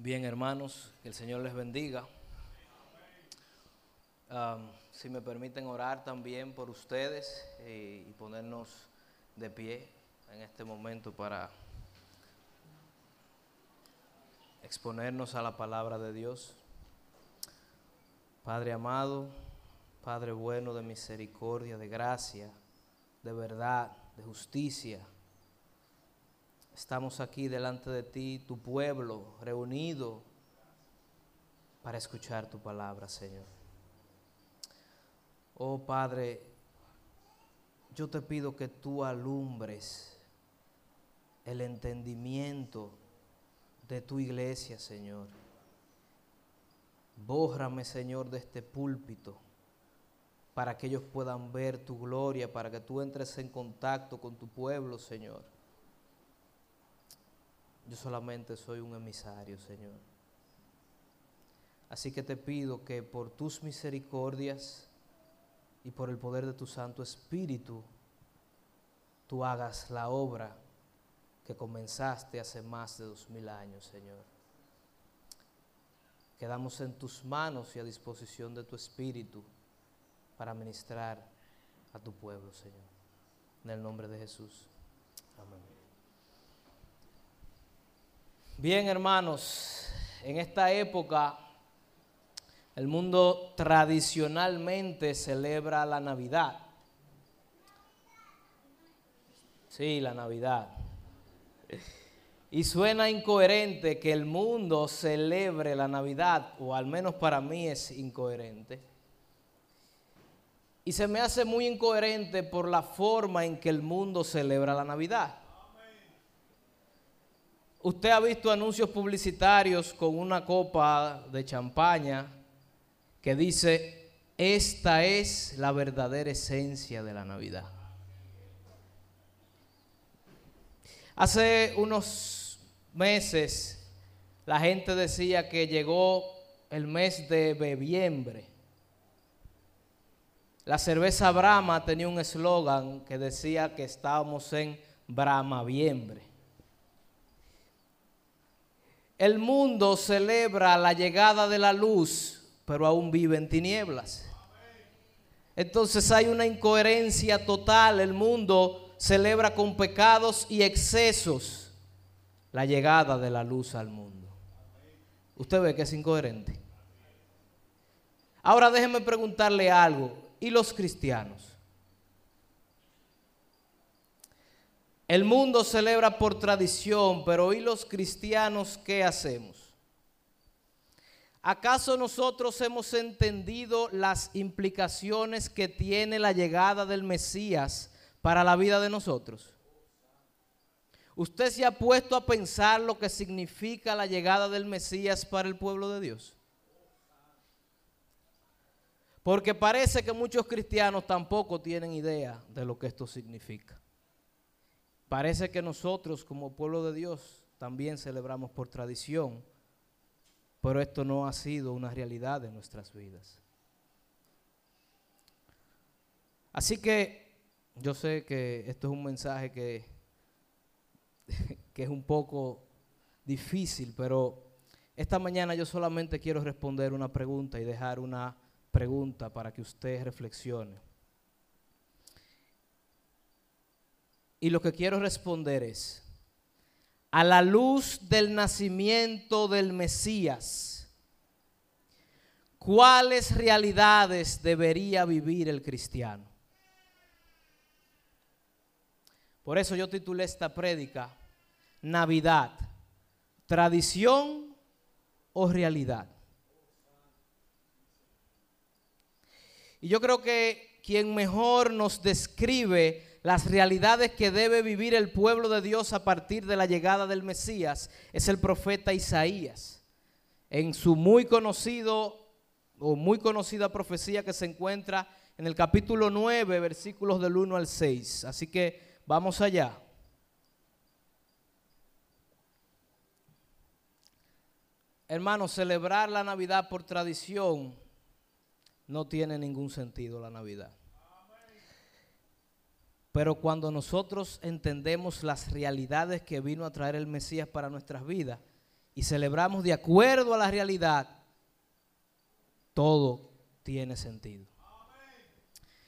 Bien, hermanos, que el Señor les bendiga. Si me permiten orar también por ustedes eh, y ponernos de pie en este momento para exponernos a la palabra de Dios. Padre amado, Padre bueno de misericordia, de gracia, de verdad, de justicia. Estamos aquí delante de ti, tu pueblo, reunido para escuchar tu palabra, Señor. Oh Padre, yo te pido que tú alumbres el entendimiento de tu iglesia, Señor. Bórrame, Señor, de este púlpito para que ellos puedan ver tu gloria, para que tú entres en contacto con tu pueblo, Señor. Yo solamente soy un emisario, Señor. Así que te pido que por tus misericordias y por el poder de tu Santo Espíritu, tú hagas la obra que comenzaste hace más de dos mil años, Señor. Quedamos en tus manos y a disposición de tu Espíritu para ministrar a tu pueblo, Señor. En el nombre de Jesús. Amén. Bien, hermanos, en esta época el mundo tradicionalmente celebra la Navidad. Sí, la Navidad. Y suena incoherente que el mundo celebre la Navidad, o al menos para mí es incoherente. Y se me hace muy incoherente por la forma en que el mundo celebra la Navidad. Usted ha visto anuncios publicitarios con una copa de champaña que dice, esta es la verdadera esencia de la Navidad. Hace unos meses la gente decía que llegó el mes de bebiembre. La cerveza Brahma tenía un eslogan que decía que estábamos en Brahmaviembre. El mundo celebra la llegada de la luz, pero aún vive en tinieblas. Entonces hay una incoherencia total. El mundo celebra con pecados y excesos la llegada de la luz al mundo. Usted ve que es incoherente. Ahora déjeme preguntarle algo. ¿Y los cristianos? El mundo celebra por tradición, pero ¿y los cristianos qué hacemos? ¿Acaso nosotros hemos entendido las implicaciones que tiene la llegada del Mesías para la vida de nosotros? ¿Usted se ha puesto a pensar lo que significa la llegada del Mesías para el pueblo de Dios? Porque parece que muchos cristianos tampoco tienen idea de lo que esto significa. Parece que nosotros como pueblo de Dios también celebramos por tradición, pero esto no ha sido una realidad en nuestras vidas. Así que yo sé que esto es un mensaje que, que es un poco difícil, pero esta mañana yo solamente quiero responder una pregunta y dejar una pregunta para que usted reflexione. Y lo que quiero responder es, a la luz del nacimiento del Mesías, ¿cuáles realidades debería vivir el cristiano? Por eso yo titulé esta prédica, Navidad, tradición o realidad. Y yo creo que quien mejor nos describe las realidades que debe vivir el pueblo de Dios a partir de la llegada del Mesías es el profeta Isaías. En su muy conocido o muy conocida profecía que se encuentra en el capítulo 9, versículos del 1 al 6. Así que vamos allá. Hermanos, celebrar la Navidad por tradición no tiene ningún sentido la Navidad. Pero cuando nosotros entendemos las realidades que vino a traer el Mesías para nuestras vidas y celebramos de acuerdo a la realidad, todo tiene sentido.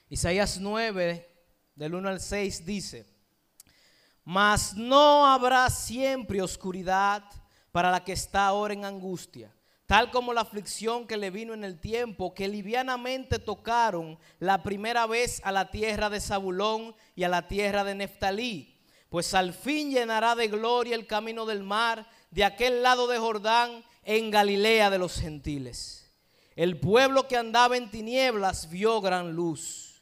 Isaías 9, del 1 al 6 dice, mas no habrá siempre oscuridad para la que está ahora en angustia, tal como la aflicción que le vino en el tiempo que livianamente tocaron la primera vez a la tierra de Zabulón y a la tierra de Neftalí, pues al fin llenará de gloria el camino del mar de aquel lado de Jordán en Galilea de los gentiles. El pueblo que andaba en tinieblas vio gran luz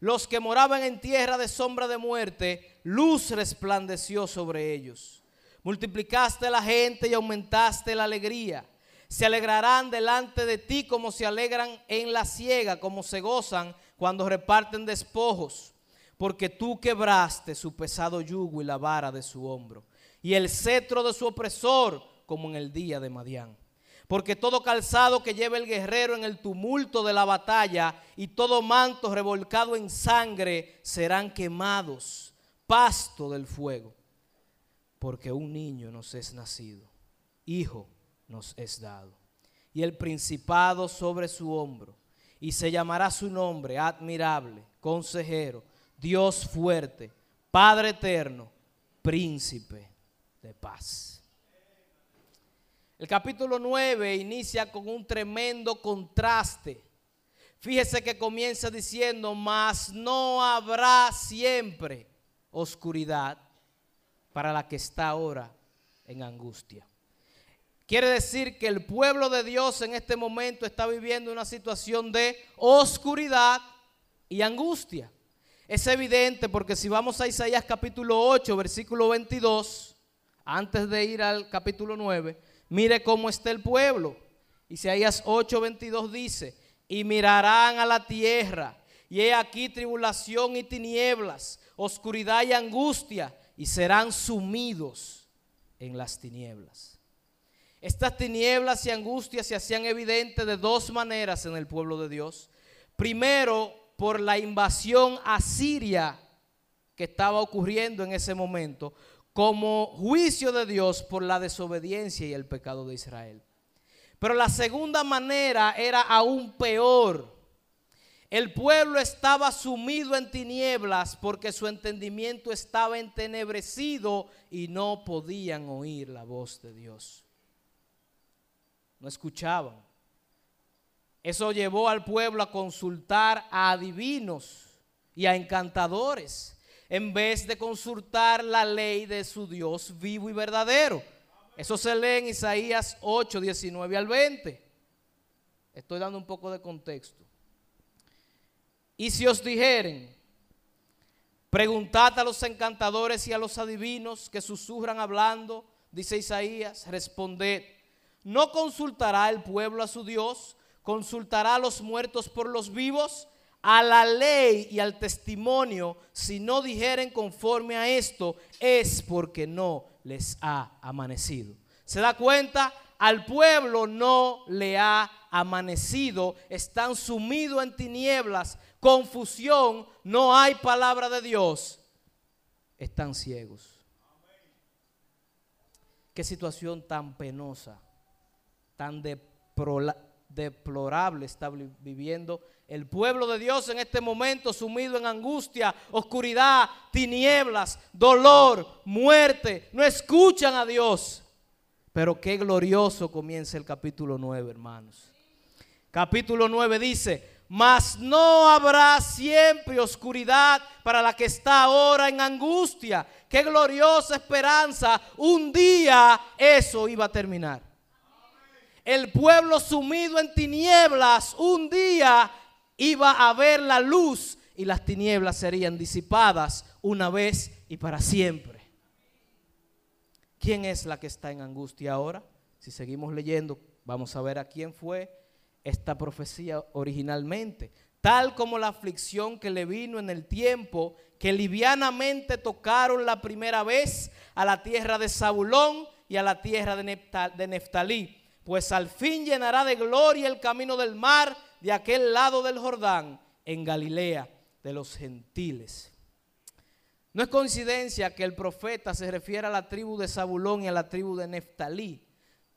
los que moraban en tierra de sombra de muerte, luz resplandeció sobre ellos. Multiplicaste la gente y aumentaste la alegría. Se alegrarán delante de ti como se alegran en la siega, como se gozan cuando reparten despojos, porque tú quebraste su pesado yugo y la vara de su hombro, y el cetro de su opresor, como en el día de Madián porque todo calzado que lleva el guerrero en el tumulto de la batalla y todo manto revolcado en sangre serán quemados, pasto del fuego. Porque un niño nos es nacido, hijo nos es dado, y el principado sobre su hombro, y se llamará su nombre admirable, consejero, Dios fuerte, Padre eterno, príncipe de paz. El capítulo 9 inicia con un tremendo contraste. Fíjese que comienza diciendo, mas no habrá siempre oscuridad para la que está ahora en angustia. Quiere decir que el pueblo de Dios en este momento está viviendo una situación de oscuridad y angustia. Es evidente porque si vamos a Isaías capítulo 8, versículo 22, antes de ir al capítulo 9, Mire cómo está el pueblo. Isaías 8:22 dice, y mirarán a la tierra, y he aquí tribulación y tinieblas, oscuridad y angustia, y serán sumidos en las tinieblas. Estas tinieblas y angustias se hacían evidentes de dos maneras en el pueblo de Dios. Primero, por la invasión asiria que estaba ocurriendo en ese momento, como juicio de Dios por la desobediencia y el pecado de Israel. Pero la segunda manera era aún peor. El pueblo estaba sumido en tinieblas porque su entendimiento estaba entenebrecido y no podían oír la voz de Dios. No escuchaban. Eso llevó al pueblo a consultar a adivinos y a encantadores en vez de consultar la ley de su Dios vivo y verdadero. Eso se lee en Isaías 8, 19 al 20. Estoy dando un poco de contexto. Y si os dijeren, preguntad a los encantadores y a los adivinos que susurran hablando, dice Isaías, responded, ¿no consultará el pueblo a su Dios? ¿Consultará a los muertos por los vivos? a la ley y al testimonio, si no dijeren conforme a esto, es porque no les ha amanecido. ¿Se da cuenta? Al pueblo no le ha amanecido, están sumidos en tinieblas, confusión, no hay palabra de Dios, están ciegos. Qué situación tan penosa, tan deplorable está viviendo el pueblo de Dios en este momento sumido en angustia, oscuridad, tinieblas, dolor, muerte, no escuchan a Dios. Pero qué glorioso comienza el capítulo 9, hermanos. Capítulo 9 dice, mas no habrá siempre oscuridad para la que está ahora en angustia. Qué gloriosa esperanza. Un día eso iba a terminar. El pueblo sumido en tinieblas, un día iba a haber la luz y las tinieblas serían disipadas una vez y para siempre. ¿Quién es la que está en angustia ahora? Si seguimos leyendo, vamos a ver a quién fue esta profecía originalmente. Tal como la aflicción que le vino en el tiempo que livianamente tocaron la primera vez a la tierra de Zabulón y a la tierra de Neftalí. Pues al fin llenará de gloria el camino del mar de aquel lado del Jordán, en Galilea de los gentiles. No es coincidencia que el profeta se refiera a la tribu de Zabulón y a la tribu de Neftalí.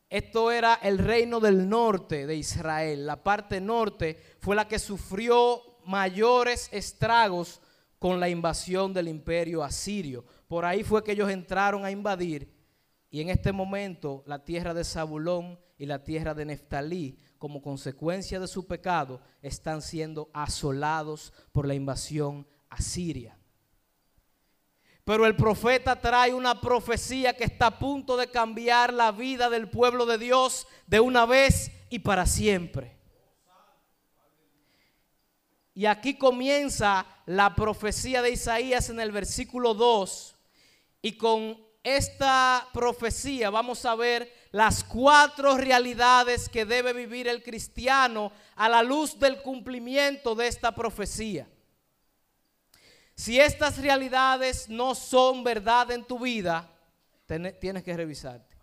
esto era el reino del norte de Israel. La parte norte fue la que sufrió mayores estragos con la invasión del imperio asirio. Por ahí fue que ellos entraron a invadir y en este momento la tierra de Zabulón y la tierra de Neftalí, como consecuencia de su pecado, están siendo asolados por la invasión asiria. Pero el profeta trae una profecía que está a punto de cambiar la vida del pueblo de Dios de una vez y para siempre. Y aquí comienza la profecía de Isaías en el versículo 2. Y con esta profecía vamos a ver las cuatro realidades que debe vivir el cristiano a la luz del cumplimiento de esta profecía. Si estas realidades no son verdad en tu vida, tienes que revisarte.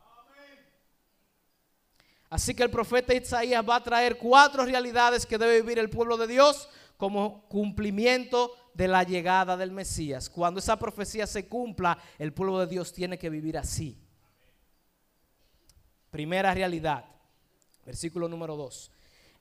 Así que el profeta Isaías va a traer cuatro realidades que debe vivir el pueblo de Dios como cumplimiento de la llegada del Mesías. Cuando esa profecía se cumpla, el pueblo de Dios tiene que vivir así. Primera realidad, versículo número 2.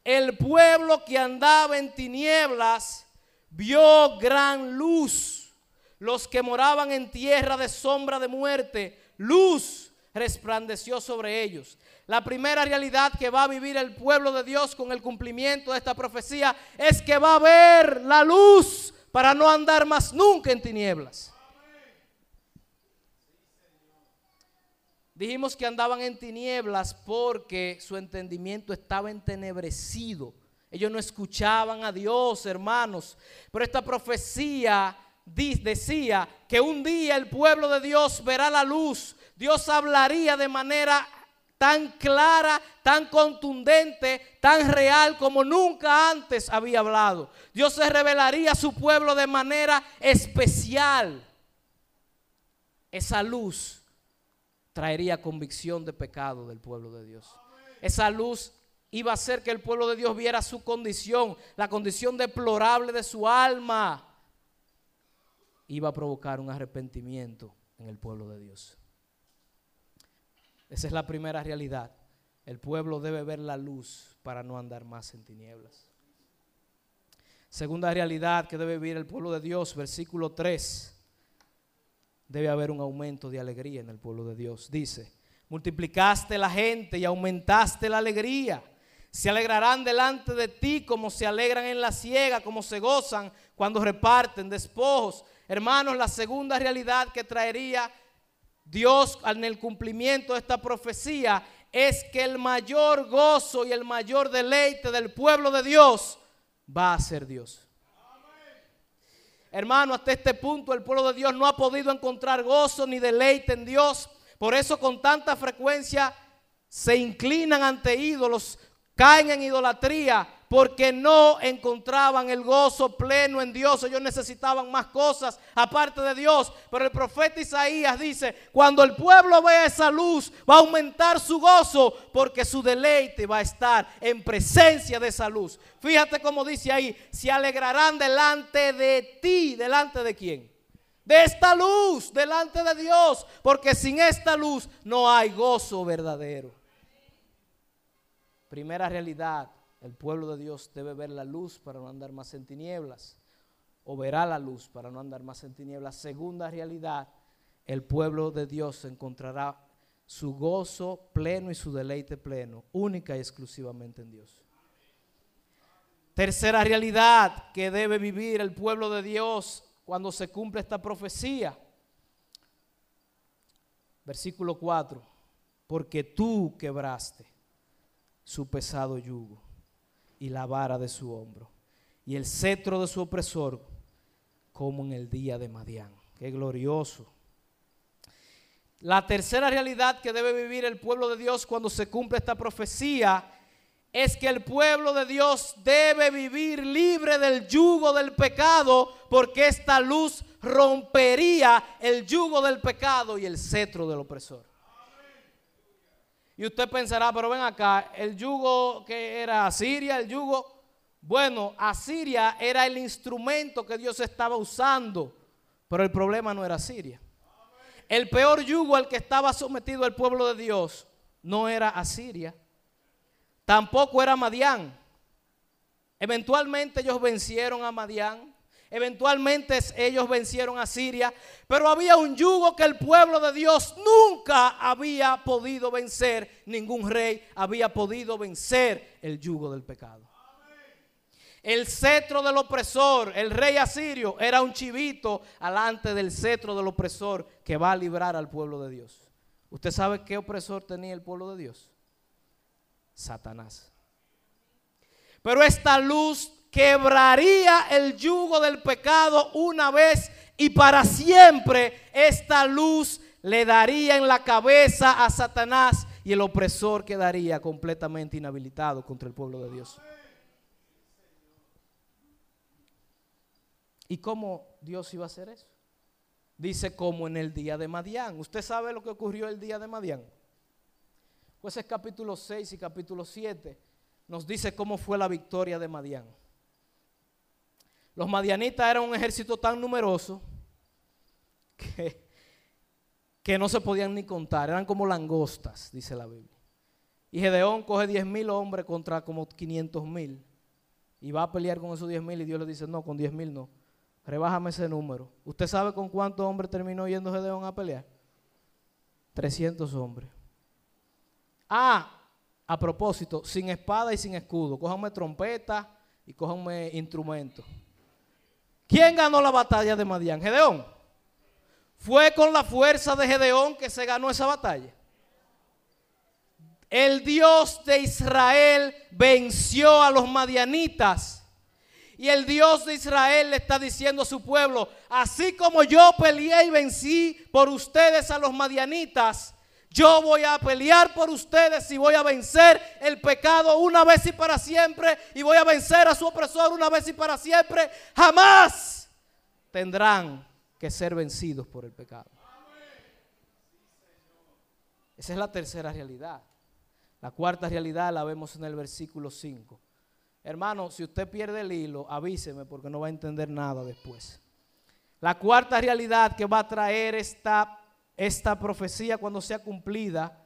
El pueblo que andaba en tinieblas vio gran luz. Los que moraban en tierra de sombra de muerte, luz resplandeció sobre ellos. La primera realidad que va a vivir el pueblo de Dios con el cumplimiento de esta profecía es que va a ver la luz para no andar más nunca en tinieblas. Dijimos que andaban en tinieblas porque su entendimiento estaba entenebrecido. Ellos no escuchaban a Dios, hermanos. Pero esta profecía decía que un día el pueblo de Dios verá la luz. Dios hablaría de manera tan clara, tan contundente, tan real como nunca antes había hablado. Dios se revelaría a su pueblo de manera especial. Esa luz traería convicción de pecado del pueblo de Dios. Esa luz iba a hacer que el pueblo de Dios viera su condición, la condición deplorable de su alma. Iba a provocar un arrepentimiento en el pueblo de Dios. Esa es la primera realidad. El pueblo debe ver la luz para no andar más en tinieblas. Segunda realidad que debe vivir el pueblo de Dios, versículo 3. Debe haber un aumento de alegría en el pueblo de Dios. Dice, multiplicaste la gente y aumentaste la alegría. Se alegrarán delante de ti como se alegran en la ciega, como se gozan cuando reparten despojos. Hermanos, la segunda realidad que traería Dios en el cumplimiento de esta profecía es que el mayor gozo y el mayor deleite del pueblo de Dios va a ser Dios. Hermano, hasta este punto el pueblo de Dios no ha podido encontrar gozo ni deleite en Dios. Por eso con tanta frecuencia se inclinan ante ídolos, caen en idolatría porque no encontraban el gozo pleno en Dios. Ellos necesitaban más cosas aparte de Dios. Pero el profeta Isaías dice, cuando el pueblo vea esa luz, va a aumentar su gozo porque su deleite va a estar en presencia de esa luz. Fíjate cómo dice ahí, se alegrarán delante de ti. ¿Delante de quién? De esta luz, delante de Dios. Porque sin esta luz no hay gozo verdadero. Primera realidad, el pueblo de Dios debe ver la luz para no andar más en tinieblas. O verá la luz para no andar más en tinieblas. Segunda realidad, el pueblo de Dios encontrará su gozo pleno y su deleite pleno, única y exclusivamente en Dios. Tercera realidad que debe vivir el pueblo de Dios cuando se cumple esta profecía. Versículo 4. Porque tú quebraste su pesado yugo y la vara de su hombro y el cetro de su opresor como en el día de Madián. Qué glorioso. La tercera realidad que debe vivir el pueblo de Dios cuando se cumple esta profecía es que el pueblo de Dios debe vivir libre del yugo del pecado porque esta luz rompería el yugo del pecado y el cetro del opresor. Y usted pensará, pero ven acá, el yugo que era Asiria, el yugo, bueno, Asiria era el instrumento que Dios estaba usando, pero el problema no era Asiria. El peor yugo al que estaba sometido el pueblo de Dios no era Asiria, tampoco era Madián. Eventualmente ellos vencieron a Madián, eventualmente ellos vencieron a Siria, pero había un yugo que el pueblo de Dios nunca había podido vencer, ningún rey había podido vencer el yugo del pecado. El cetro del opresor, el rey asirio, era un chivito alante del cetro del opresor que va a librar al pueblo de Dios. ¿Usted sabe qué opresor tenía el pueblo de Dios? Satanás. Pero esta luz quebraría el yugo del pecado una vez y para siempre. Esta luz le daría en la cabeza a Satanás y el opresor quedaría completamente inhabilitado contra el pueblo de Dios. ¿Y cómo Dios iba a hacer eso? Dice como en el día de Madián. ¿Usted sabe lo que ocurrió el día de Madián? Pues es capítulo 6 y capítulo 7 nos dice cómo fue la victoria de Madián. Los madianitas eran un ejército tan numeroso que, que no se podían ni contar, eran como langostas, dice la Biblia. Y Gedeón coge 10 mil hombres contra como 500 mil y va a pelear con esos 10 mil y Dios le dice, no, con 10 mil no. Rebájame ese número. ¿Usted sabe con cuántos hombres terminó yendo Gedeón a pelear? 300 hombres. Ah, a propósito, sin espada y sin escudo. Cójanme trompeta y cójanme instrumentos. ¿Quién ganó la batalla de Madián? Gedeón. Fue con la fuerza de Gedeón que se ganó esa batalla. El Dios de Israel venció a los madianitas y el Dios de Israel le está diciendo a su pueblo, así como yo peleé y vencí por ustedes a los madianitas, yo voy a pelear por ustedes y voy a vencer el pecado una vez y para siempre y voy a vencer a su opresor una vez y para siempre. Jamás tendrán que ser vencidos por el pecado. Esa es la tercera realidad. La cuarta realidad la vemos en el versículo 5. Hermano, si usted pierde el hilo, avíseme porque no va a entender nada después. La cuarta realidad que va a traer esta, esta profecía cuando sea cumplida,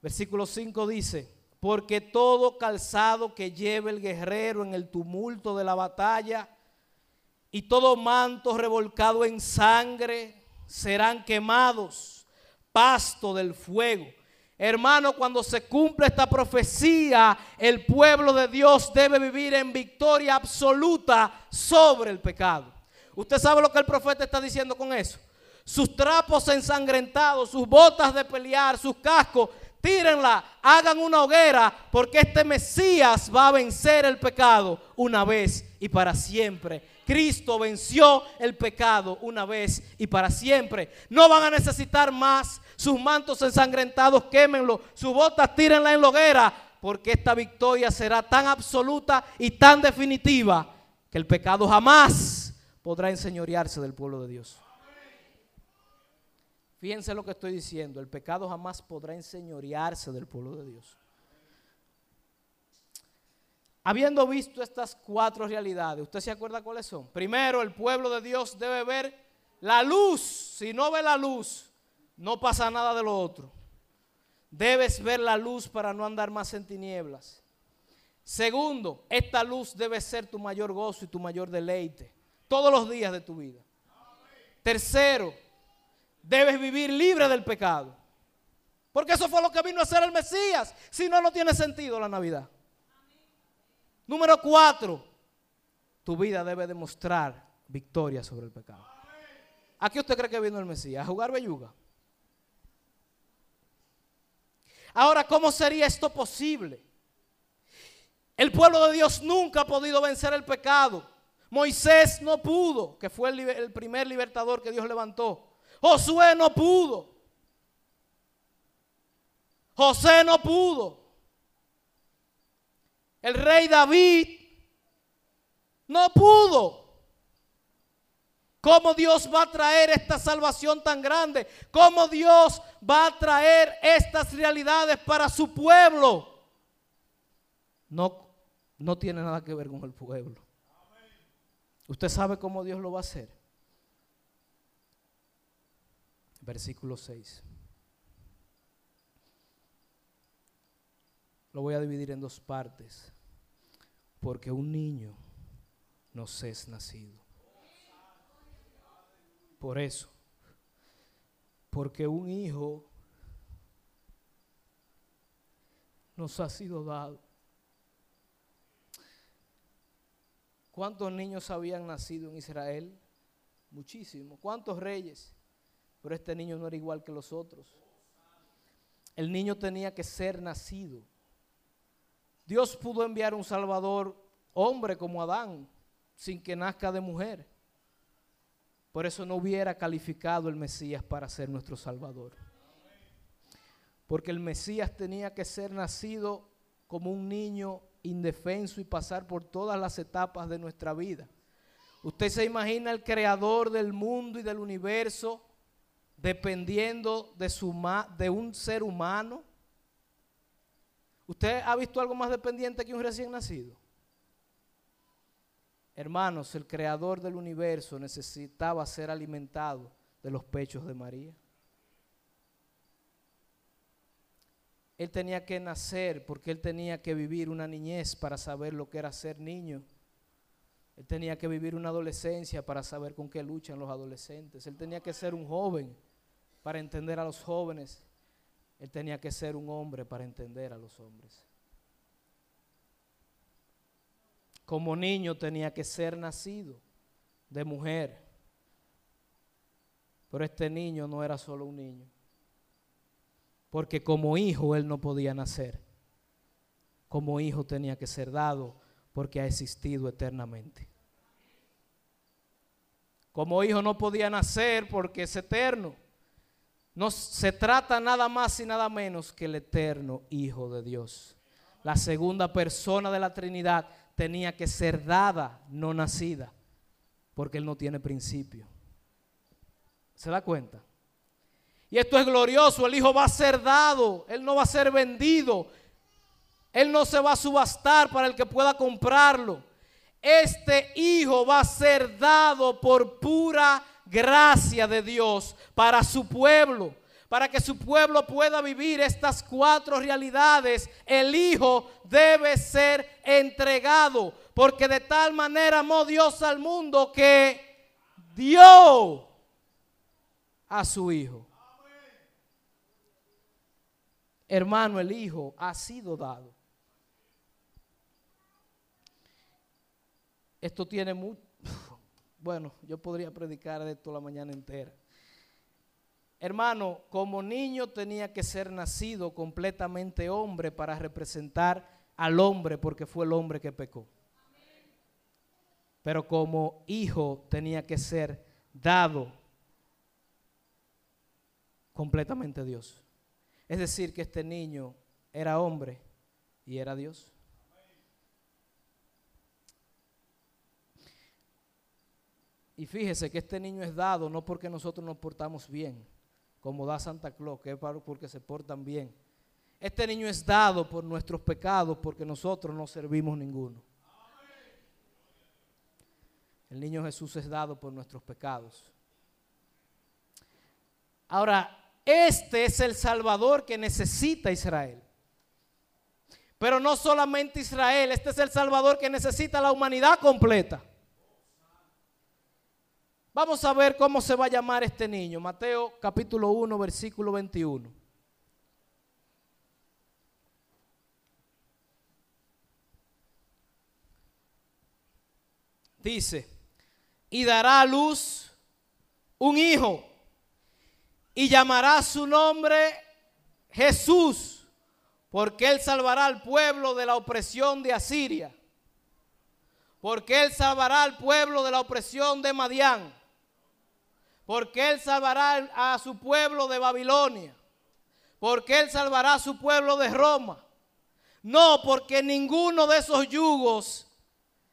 versículo 5 dice, porque todo calzado que lleve el guerrero en el tumulto de la batalla y todo manto revolcado en sangre serán quemados, pasto del fuego. Hermano, cuando se cumple esta profecía, el pueblo de Dios debe vivir en victoria absoluta sobre el pecado. ¿Usted sabe lo que el profeta está diciendo con eso? Sus trapos ensangrentados, sus botas de pelear, sus cascos, tírenla, hagan una hoguera, porque este Mesías va a vencer el pecado una vez y para siempre. Cristo venció el pecado una vez y para siempre. No van a necesitar más sus mantos ensangrentados, quémenlo, sus botas tírenla en la hoguera, porque esta victoria será tan absoluta y tan definitiva que el pecado jamás podrá enseñorearse del pueblo de Dios. Fíjense lo que estoy diciendo, el pecado jamás podrá enseñorearse del pueblo de Dios. Habiendo visto estas cuatro realidades, ¿usted se acuerda cuáles son? Primero, el pueblo de Dios debe ver la luz. Si no ve la luz, no pasa nada de lo otro. Debes ver la luz para no andar más en tinieblas. Segundo, esta luz debe ser tu mayor gozo y tu mayor deleite todos los días de tu vida. Tercero, debes vivir libre del pecado. Porque eso fue lo que vino a hacer el Mesías. Si no, no tiene sentido la Navidad. Número cuatro, tu vida debe demostrar victoria sobre el pecado. ¿A qué usted cree que vino el Mesías? ¿A jugar belluga? Ahora, ¿cómo sería esto posible? El pueblo de Dios nunca ha podido vencer el pecado. Moisés no pudo, que fue el, primer libertador que Dios levantó. Josué no pudo. José no pudo. El rey David no pudo. ¿Cómo Dios va a traer esta salvación tan grande? ¿Cómo Dios va a traer estas realidades para su pueblo? No, no tiene nada que ver con el pueblo. ¿Usted sabe cómo Dios lo va a hacer? Versículo 6. lo voy a dividir en dos partes. Porque un niño nos es nacido. Por eso. Porque un hijo nos ha sido dado. ¿Cuántos niños habían nacido en Israel? Muchísimos. ¿Cuántos reyes? Pero este niño no era igual que los otros. El niño tenía que ser nacido. Dios pudo enviar un Salvador, hombre como Adán, sin que nazca de mujer. Por eso no hubiera calificado el Mesías para ser nuestro Salvador. Porque el Mesías tenía que ser nacido como un niño indefenso y pasar por todas las etapas de nuestra vida. Usted se imagina el creador del mundo y del universo dependiendo de, su de un ser humano. ¿Usted ha visto algo más dependiente que un recién nacido? Hermanos, el creador del universo necesitaba ser alimentado de los pechos de María. Él tenía que nacer porque él tenía que vivir una niñez para saber lo que era ser niño. Él tenía que vivir una adolescencia para saber con qué luchan los adolescentes. Él tenía que ser un joven para entender a los jóvenes. Él tenía que ser un hombre para entender a los hombres. Como niño tenía que ser nacido de mujer. Pero este niño no era solo un niño porque como hijo él no podía nacer. Como hijo tenía que ser dado porque ha existido eternamente. Como hijo no podía nacer porque es eterno. No se trata nada más y nada menos que el eterno Hijo de Dios. La segunda persona de la Trinidad tenía que ser dada, no nacida, porque Él no tiene principio. ¿Se da cuenta? Y esto es glorioso, el Hijo va a ser dado, Él no va a ser vendido, Él no se va a subastar para el que pueda comprarlo. Este Hijo va a ser dado por pura gracia de Dios para su pueblo, para que su pueblo pueda vivir estas cuatro realidades. El Hijo debe ser entregado, porque de tal manera amó Dios al mundo que dio a su Hijo. hermano, el Hijo ha sido dado. Esto tiene mucho... Bueno, yo podría predicar de esto la mañana entera. Hermano, como niño tenía que ser nacido completamente hombre para representar al hombre porque fue el hombre que pecó. Pero como hijo tenía que ser dado completamente Dios. Es decir, que este niño era hombre y era Dios. Y fíjese que este niño es dado no porque nosotros nos portamos bien, como da Santa Claus, que es porque se portan bien. Este niño es dado por nuestros pecados porque nosotros no servimos ninguno. El niño Jesús es dado por nuestros pecados. Ahora, este es el Salvador que necesita Israel. Pero no solamente Israel, este es el Salvador que necesita la humanidad completa. Vamos a ver cómo se va a llamar este niño. Mateo capítulo 1, versículo 21. Dice, y dará a luz un hijo y llamará su nombre Jesús, porque él salvará al pueblo de la opresión de Asiria, porque él salvará al pueblo de la opresión de Madián, porque él salvará a su pueblo de Babilonia, porque él salvará a su pueblo de Roma. No, porque ninguno de esos yugos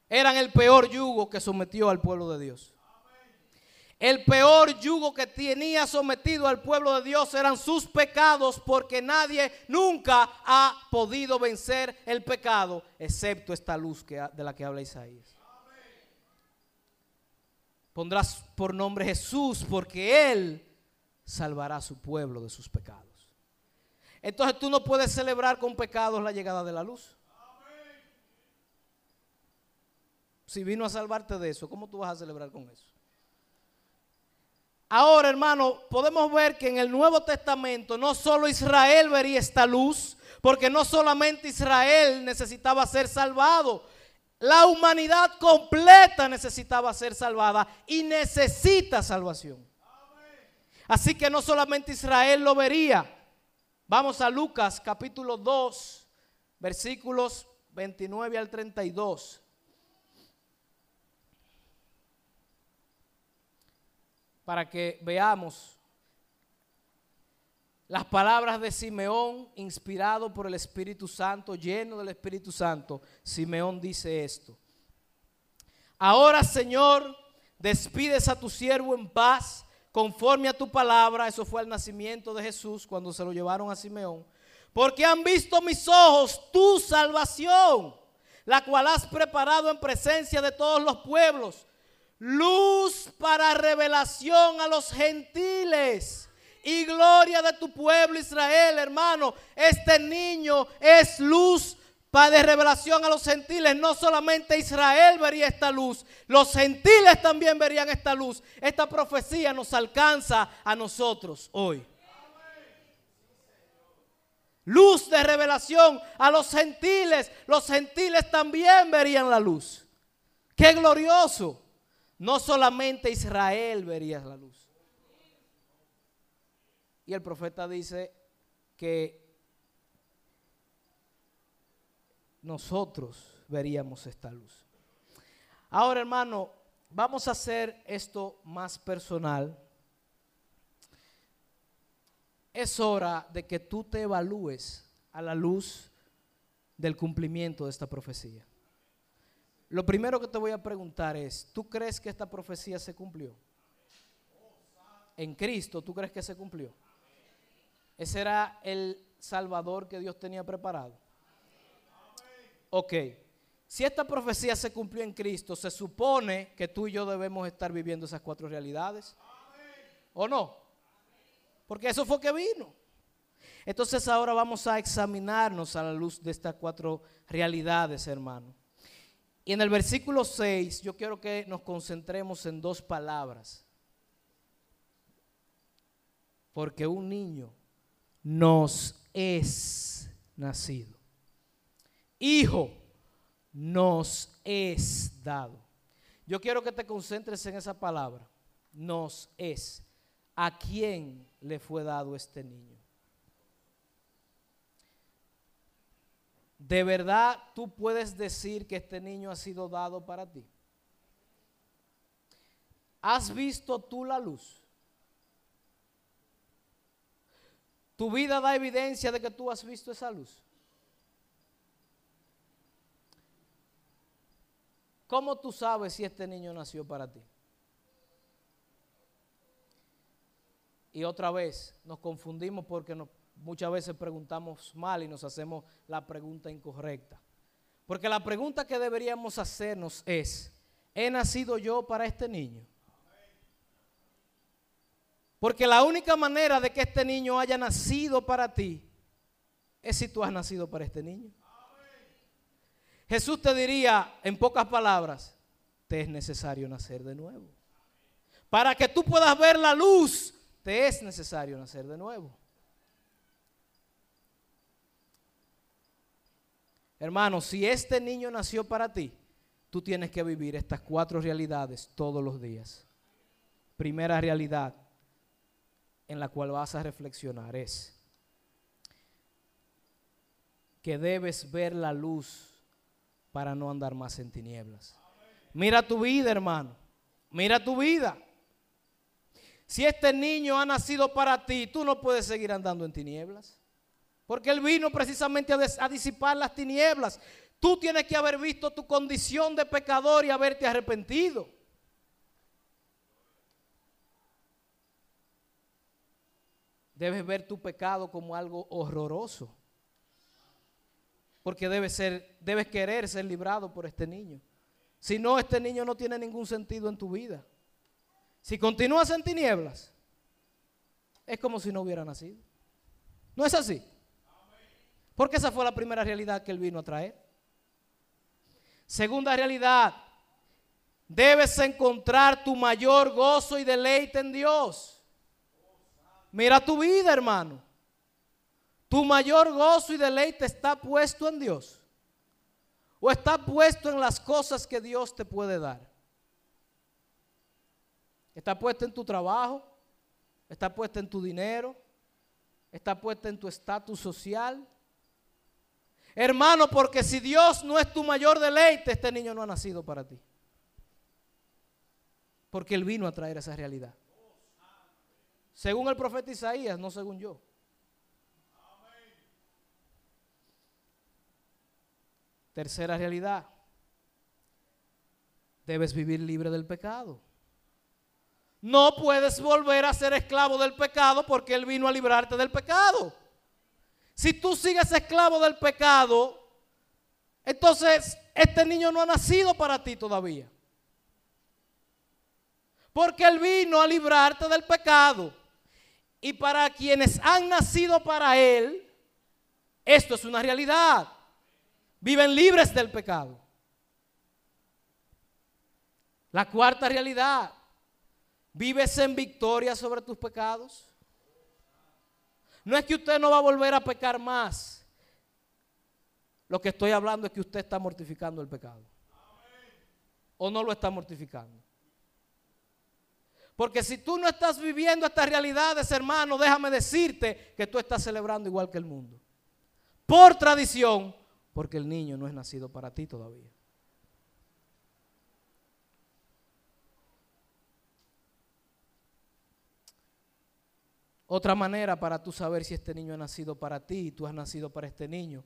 eran el peor yugo que sometió al pueblo de Dios. El peor yugo que tenía sometido al pueblo de Dios eran sus pecados porque nadie nunca ha podido vencer el pecado excepto esta luz que, de la que habla Isaías. Pondrás por nombre Jesús porque Él salvará a su pueblo de sus pecados. entonces tú no puedes celebrar con pecados la llegada de la luz. Si vino a salvarte de eso, ¿cómo tú vas a celebrar con eso? Ahora, hermano, podemos ver que en el Nuevo Testamento no solo Israel vería esta luz, porque no solamente Israel necesitaba ser salvado, la humanidad completa necesitaba ser salvada y necesita salvación. Así que no solamente Israel lo vería. Vamos a Lucas capítulo 2, versículos 29 al 32. Para que veamos las palabras de Simeón, inspirado por el Espíritu Santo, lleno del Espíritu Santo, Simeón dice esto. Ahora, Señor, despides a tu siervo en paz, conforme a tu palabra. Eso fue el nacimiento de Jesús cuando se lo llevaron a Simeón. Porque han visto mis ojos tu salvación, la cual has preparado en presencia de todos los pueblos. Luz para revelación a los gentiles y gloria de tu pueblo Israel, hermano. Este niño es luz de revelación a los gentiles. No solamente Israel vería esta luz, los gentiles también verían esta luz. Esta profecía nos alcanza a nosotros hoy. Luz de revelación a los gentiles. Los gentiles también verían la luz. Qué glorioso. No solamente Israel vería la luz. Y el profeta dice que nosotros veríamos esta luz. Ahora, hermano, vamos a hacer esto más personal. Es hora de que tú te evalúes a la luz del cumplimiento de esta profecía. Lo primero que te voy a preguntar es, ¿tú crees que esta profecía se cumplió? En Cristo, ¿tú crees que se cumplió? Ese era el Salvador que Dios tenía preparado. Ok, si esta profecía se cumplió en Cristo, se supone que tú y yo debemos estar viviendo esas cuatro realidades. ¿O no? Porque eso fue que vino. Entonces ahora vamos a examinarnos a la luz de estas cuatro realidades, hermano. Y en el versículo 6 yo quiero que nos concentremos en dos palabras. Porque un niño nos es nacido. Hijo nos es dado. Yo quiero que te concentres en esa palabra. Nos es. ¿A quién le fue dado este niño? ¿De verdad tú puedes decir que este niño ha sido dado para ti? ¿Has visto tú la luz? Tu vida da evidencia de que tú has visto esa luz. ¿Cómo tú sabes si este niño nació para ti? Y otra vez nos confundimos porque muchas veces preguntamos mal y nos hacemos la pregunta incorrecta. Porque la pregunta que deberíamos hacernos es, ¿he nacido yo para este niño? Porque la única manera de que este niño haya nacido para ti es si tú has nacido para este niño. Jesús te diría en pocas palabras, te es necesario nacer de nuevo. Para que tú puedas ver la luz, te es necesario nacer de nuevo. Hermano, si este niño nació para ti, tú tienes que vivir estas cuatro realidades todos los días. Primera realidad, en la cual vas a reflexionar es que debes ver la luz para no andar más en tinieblas. Mira tu vida, hermano. Mira tu vida. Si este niño ha nacido para ti, tú no puedes seguir andando en tinieblas. Porque él vino precisamente a, a, disipar las tinieblas. Tú tienes que haber visto tu condición de pecador y haberte arrepentido. Debes ver tu pecado como algo horroroso. Porque debes, ser, debes querer ser librado por este niño. Si no, este niño no tiene ningún sentido en tu vida. Si continúas en tinieblas, es como si no hubiera nacido. ¿No es así? Porque esa fue la primera realidad que él vino a traer. Segunda realidad, debes encontrar tu mayor gozo y deleite en Dios. Mira tu vida, hermano. Tu mayor gozo y deleite está puesto en Dios. O está puesto en las cosas que Dios te puede dar. Está puesto en tu trabajo. Está puesto en tu dinero. Está puesto en tu estatus social. Hermano, porque si Dios no es tu mayor deleite, este niño no ha nacido para ti. Porque Él vino a traer esa realidad. Según el profeta Isaías, no según yo. Tercera realidad. Debes vivir libre del pecado. No puedes volver a ser esclavo del pecado porque Él vino a librarte del pecado. Si tú sigues esclavo del pecado, entonces este niño no ha nacido para ti todavía. Porque Él vino a librarte del pecado. Y para quienes han nacido para Él, esto es una realidad. Viven libres del pecado. La cuarta realidad, ¿vives en victoria sobre tus pecados? No es que usted no va a volver a pecar más. Lo que estoy hablando es que usted está mortificando el pecado. O no lo está mortificando. Porque si tú no estás viviendo estas realidades, hermano, déjame decirte que tú estás celebrando igual que el mundo. Por tradición, porque el niño no es nacido para ti todavía. Otra manera para tú saber si este niño ha nacido para ti y tú has nacido para este niño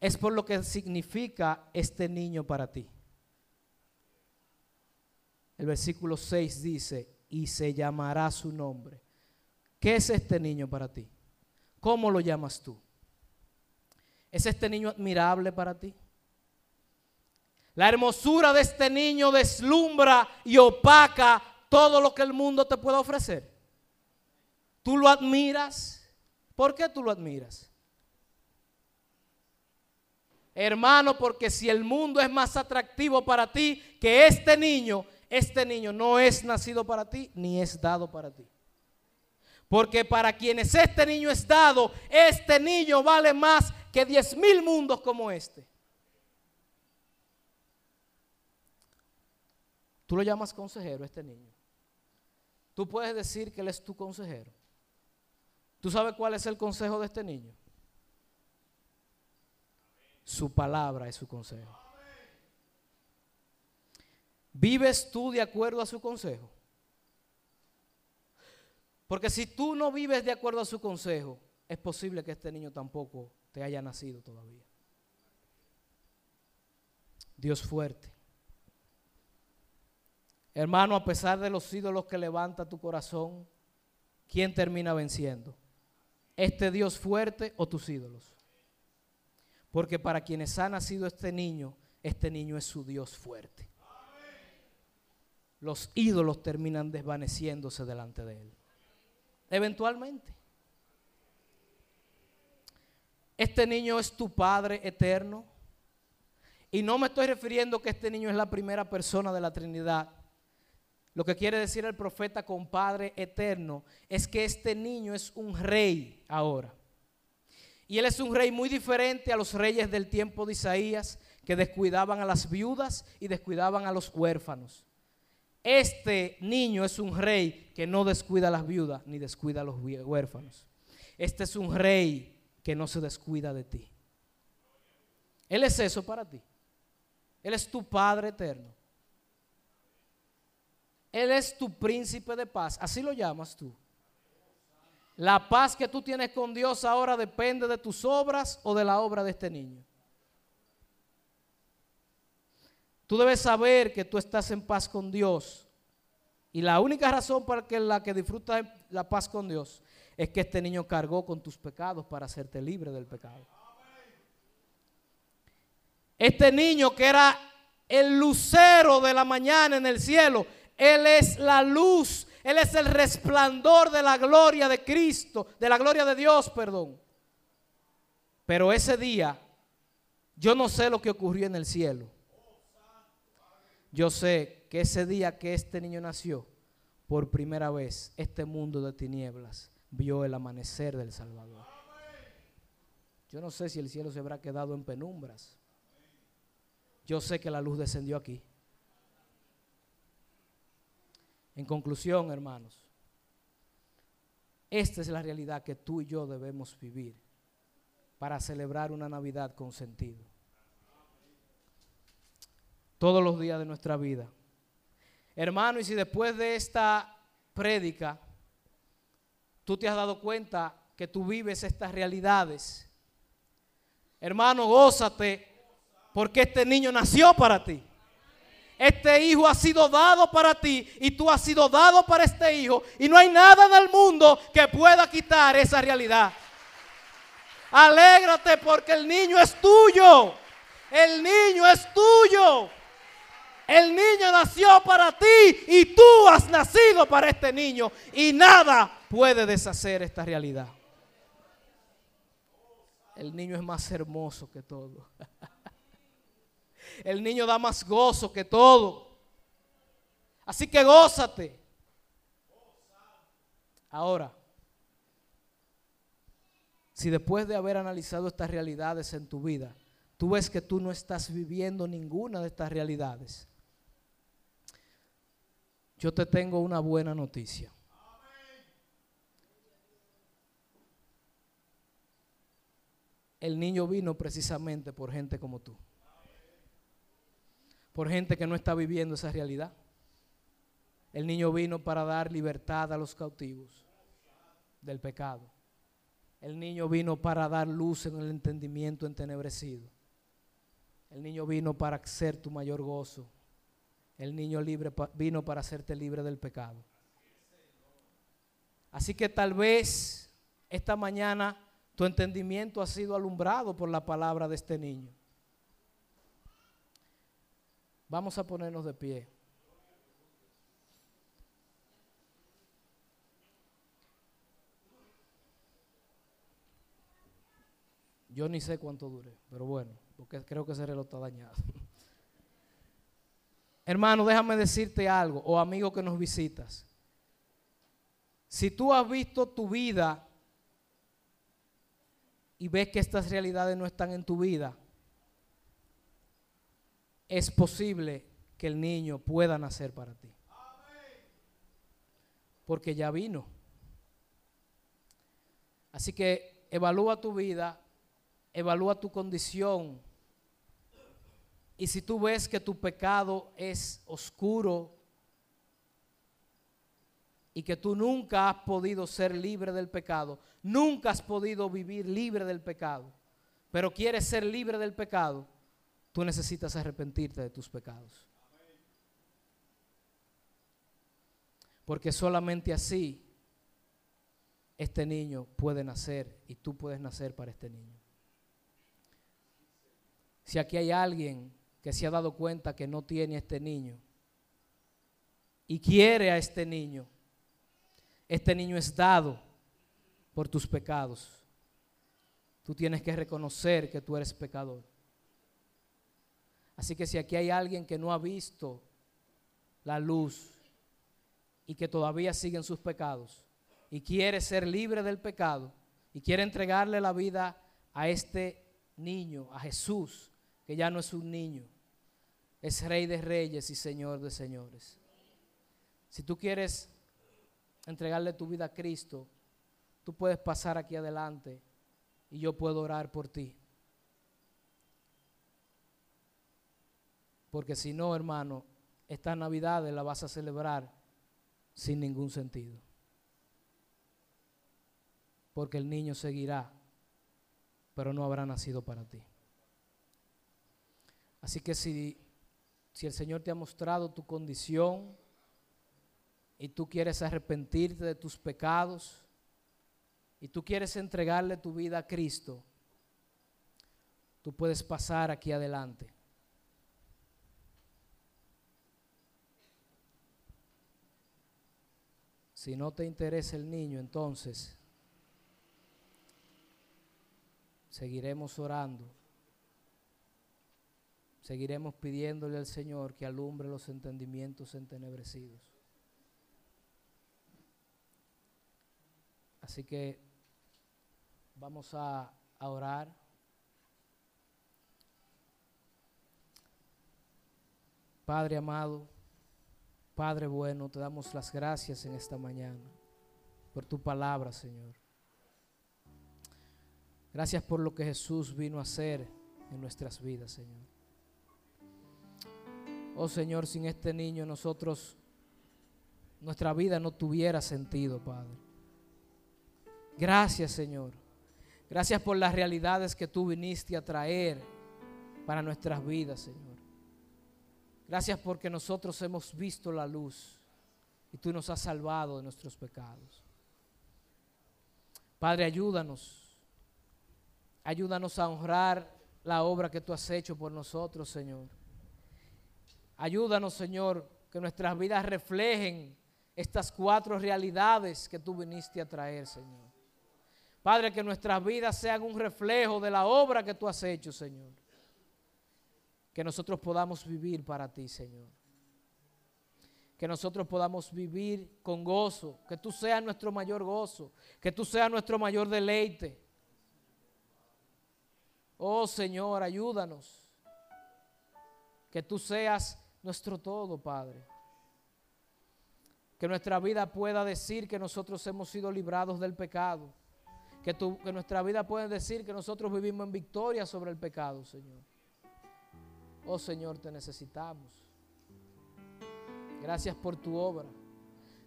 es por lo que significa este niño para ti. El versículo 6 dice, y se llamará su nombre. ¿Qué es este niño para ti? ¿Cómo lo llamas tú? ¿Es este niño admirable para ti? La hermosura de este niño deslumbra y opaca todo lo que el mundo te pueda ofrecer. ¿Tú lo admiras? ¿Por qué tú lo admiras? Hermano, porque si el mundo es más atractivo para ti que este niño, este niño no es nacido para ti ni es dado para ti. Porque para quienes este niño es dado, este niño vale más que diez mil mundos como este. Tú lo llamas consejero, este niño. Tú puedes decir que él es tu consejero. ¿Tú sabes cuál es el consejo de este niño? Su palabra es su consejo. ¿Vives tú de acuerdo a su consejo? Porque si tú no vives de acuerdo a su consejo, es posible que este niño tampoco te haya nacido todavía. Dios fuerte. Hermano, a pesar de los ídolos que levanta tu corazón, ¿quién termina venciendo? este Dios fuerte o tus ídolos. Porque para quienes ha nacido este niño, este niño es su Dios fuerte. Los ídolos terminan desvaneciéndose delante de él. Eventualmente. Este niño es tu Padre eterno. Y no me estoy refiriendo que este niño es la primera persona de la Trinidad lo que quiere decir el profeta con Padre eterno es que este niño es un rey ahora. Y él es un rey muy diferente a los reyes del tiempo de Isaías que descuidaban a las viudas y descuidaban a los huérfanos. Este niño es un rey que no descuida a las viudas ni descuida a los huérfanos. Este es un rey que no se descuida de ti. Él es eso para ti. Él es tu Padre eterno. Él es tu príncipe de paz. Así lo llamas tú. La paz que tú tienes con Dios ahora depende de tus obras o de la obra de este niño. Tú debes saber que tú estás en paz con Dios. Y la única razón para que la que disfruta la paz con Dios es que este niño cargó con tus pecados para hacerte libre del pecado. Este niño que era el lucero de la mañana en el cielo, él es la luz, Él es el resplandor de la gloria de Cristo, de la gloria de Dios, perdón. Pero ese día, yo no sé lo que ocurrió en el cielo. Yo sé que ese día que este niño nació, por primera vez, este mundo de tinieblas vio el amanecer del Salvador. Yo no sé si el cielo se habrá quedado en penumbras. Yo sé que la luz descendió aquí. En conclusión, hermanos, esta es la realidad que tú y yo debemos vivir para celebrar una Navidad con sentido. Todos los días de nuestra vida. Hermano, y si después de esta prédica tú te has dado cuenta que tú vives estas realidades, hermano, gózate porque este niño nació para ti. Este hijo ha sido dado para ti y tú has sido dado para este hijo. Y no hay nada del mundo que pueda quitar esa realidad. Alégrate porque el niño es tuyo. El niño es tuyo. El niño nació para ti y tú has nacido para este niño. Y nada puede deshacer esta realidad. El niño es más hermoso que todo. El niño da más gozo que todo. Así que gózate. Ahora, si después de haber analizado estas realidades en tu vida, tú ves que tú no estás viviendo ninguna de estas realidades, yo te tengo una buena noticia. El niño vino precisamente por gente como tú por gente que no está viviendo esa realidad. El niño vino para dar libertad a los cautivos del pecado. El niño vino para dar luz en el entendimiento entenebrecido. El niño vino para ser tu mayor gozo. El niño libre vino para hacerte libre del pecado. Así que tal vez esta mañana tu entendimiento ha sido alumbrado por la palabra de este niño. Vamos a ponernos de pie. Yo ni sé cuánto dure, pero bueno, porque creo que ese reloj está dañado. Hermano, déjame decirte algo, o amigo que nos visitas. Si tú has visto tu vida y ves que estas realidades no están en tu vida, es posible que el niño pueda nacer para ti. Porque ya vino. Así que evalúa tu vida, evalúa tu condición. Y si tú ves que tu pecado es oscuro y que tú nunca has podido ser libre del pecado, nunca has podido vivir libre del pecado, pero quieres ser libre del pecado, Tú necesitas arrepentirte de tus pecados. Porque solamente así este niño puede nacer y tú puedes nacer para este niño. Si aquí hay alguien que se ha dado cuenta que no tiene a este niño y quiere a este niño, este niño es dado por tus pecados. Tú tienes que reconocer que tú eres pecador. Así que si aquí hay alguien que no ha visto la luz y que todavía sigue en sus pecados y quiere ser libre del pecado y quiere entregarle la vida a este niño, a Jesús, que ya no es un niño, es rey de reyes y señor de señores. Si tú quieres entregarle tu vida a Cristo, tú puedes pasar aquí adelante y yo puedo orar por ti. Porque si no, hermano, esta Navidad la vas a celebrar sin ningún sentido. Porque el niño seguirá, pero no habrá nacido para ti. Así que si, si el Señor te ha mostrado tu condición y tú quieres arrepentirte de tus pecados y tú quieres entregarle tu vida a Cristo, tú puedes pasar aquí adelante. Si no te interesa el niño, entonces seguiremos orando, seguiremos pidiéndole al Señor que alumbre los entendimientos entenebrecidos. Así que vamos a, a orar. Padre amado, Padre bueno, te damos las gracias en esta mañana por tu palabra, Señor. Gracias por lo que Jesús vino a hacer en nuestras vidas, Señor. Oh Señor, sin este niño nosotros, nuestra vida no tuviera sentido, Padre. Gracias, Señor. Gracias por las realidades que tú viniste a traer para nuestras vidas, Señor. Gracias porque nosotros hemos visto la luz y tú nos has salvado de nuestros pecados. Padre, ayúdanos Ayúdanos a honrar la obra que tú has hecho por nosotros, Señor. Ayúdanos, Señor, que nuestras vidas reflejen estas cuatro realidades que tú viniste a traer, Señor. Padre, que nuestras vidas sean un reflejo de la obra que tú has hecho, Señor. Que nosotros podamos vivir para ti, Señor. Que nosotros podamos vivir con gozo. Que tú seas nuestro mayor gozo. Que tú seas nuestro mayor deleite. Oh Señor, ayúdanos. Que tú seas nuestro todo, Padre. Que nuestra vida pueda decir que nosotros hemos sido librados del pecado. Que, que nuestra vida pueda decir que nosotros vivimos en victoria sobre el pecado, Señor. Oh Señor, te necesitamos. Gracias por tu obra.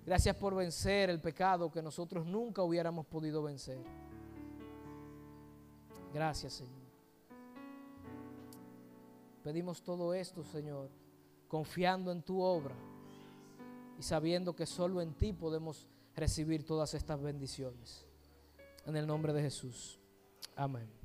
Gracias por vencer el pecado que nosotros nunca hubiéramos podido vencer. Gracias, Señor. Pedimos todo esto, Señor, confiando en tu obra y sabiendo que solo en ti podemos recibir todas estas bendiciones. En el nombre de Jesús. Amén.